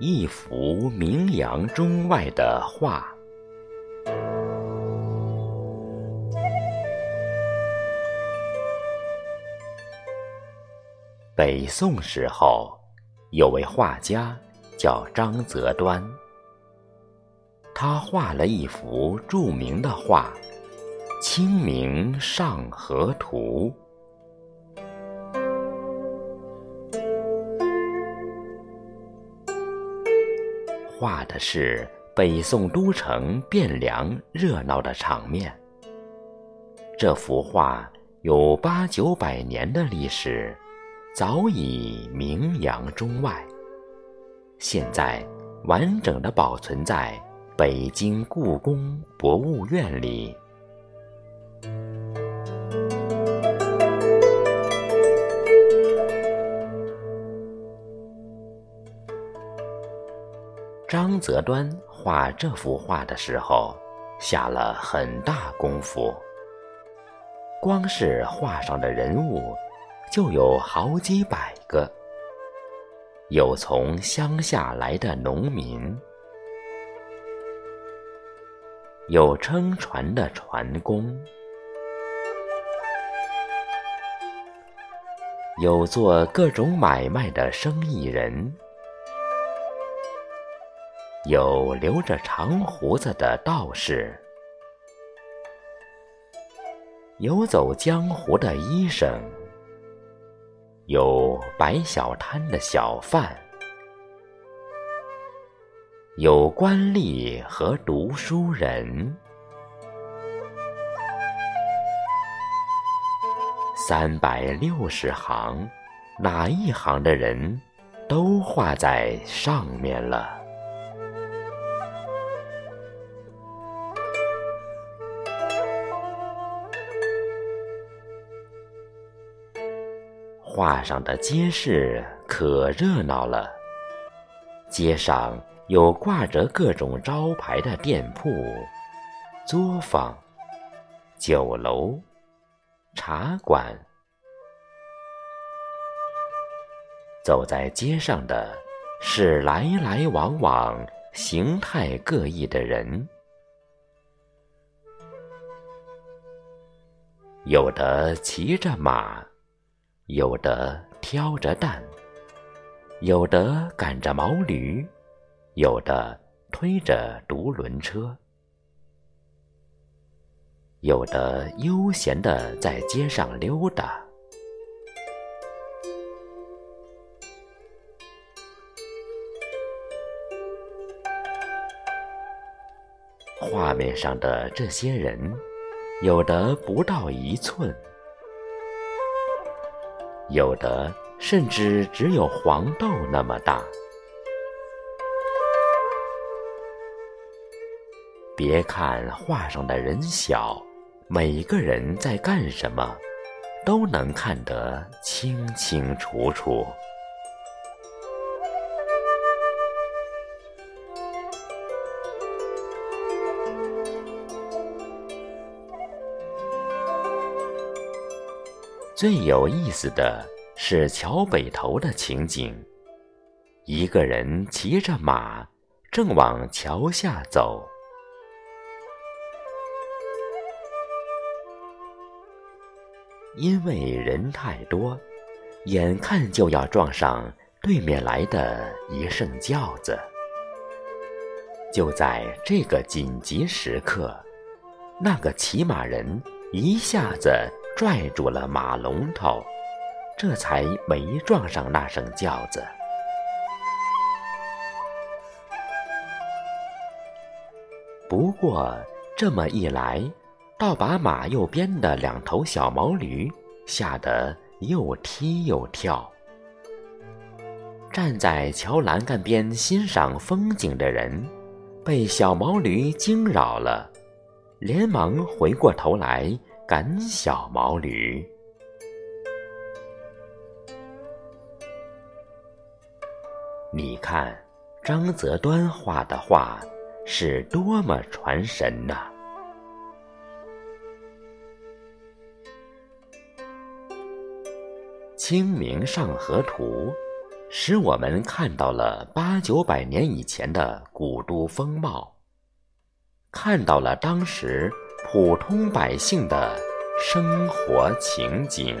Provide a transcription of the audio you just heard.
一幅名扬中外的画。北宋时候，有位画家叫张择端，他画了一幅著名的画《清明上河图》，画的是北宋都城汴梁热闹的场面。这幅画有八九百年的历史。早已名扬中外，现在完整的保存在北京故宫博物院里。张择端画这幅画的时候，下了很大功夫，光是画上的人物。就有好几百个，有从乡下来的农民，有撑船的船工，有做各种买卖的生意人，有留着长胡子的道士，有走江湖的医生。有摆小摊的小贩，有官吏和读书人，三百六十行，哪一行的人都画在上面了。画上的街市可热闹了，街上有挂着各种招牌的店铺、作坊、酒楼、茶馆。走在街上的是来来往往、形态各异的人，有的骑着马。有的挑着担，有的赶着毛驴，有的推着独轮车，有的悠闲的在街上溜达。画面上的这些人，有的不到一寸。有的甚至只有黄豆那么大。别看画上的人小，每个人在干什么，都能看得清清楚楚。最有意思的是桥北头的情景，一个人骑着马，正往桥下走。因为人太多，眼看就要撞上对面来的一圣轿子。就在这个紧急时刻，那个骑马人一下子。拽住了马龙头，这才没撞上那声轿子。不过这么一来，倒把马右边的两头小毛驴吓得又踢又跳。站在桥栏杆边欣赏风景的人，被小毛驴惊扰了，连忙回过头来。赶小毛驴，你看张择端画的画是多么传神呐！《清明上河图》使我们看到了八九百年以前的古都风貌，看到了当时普通百姓的生活情景。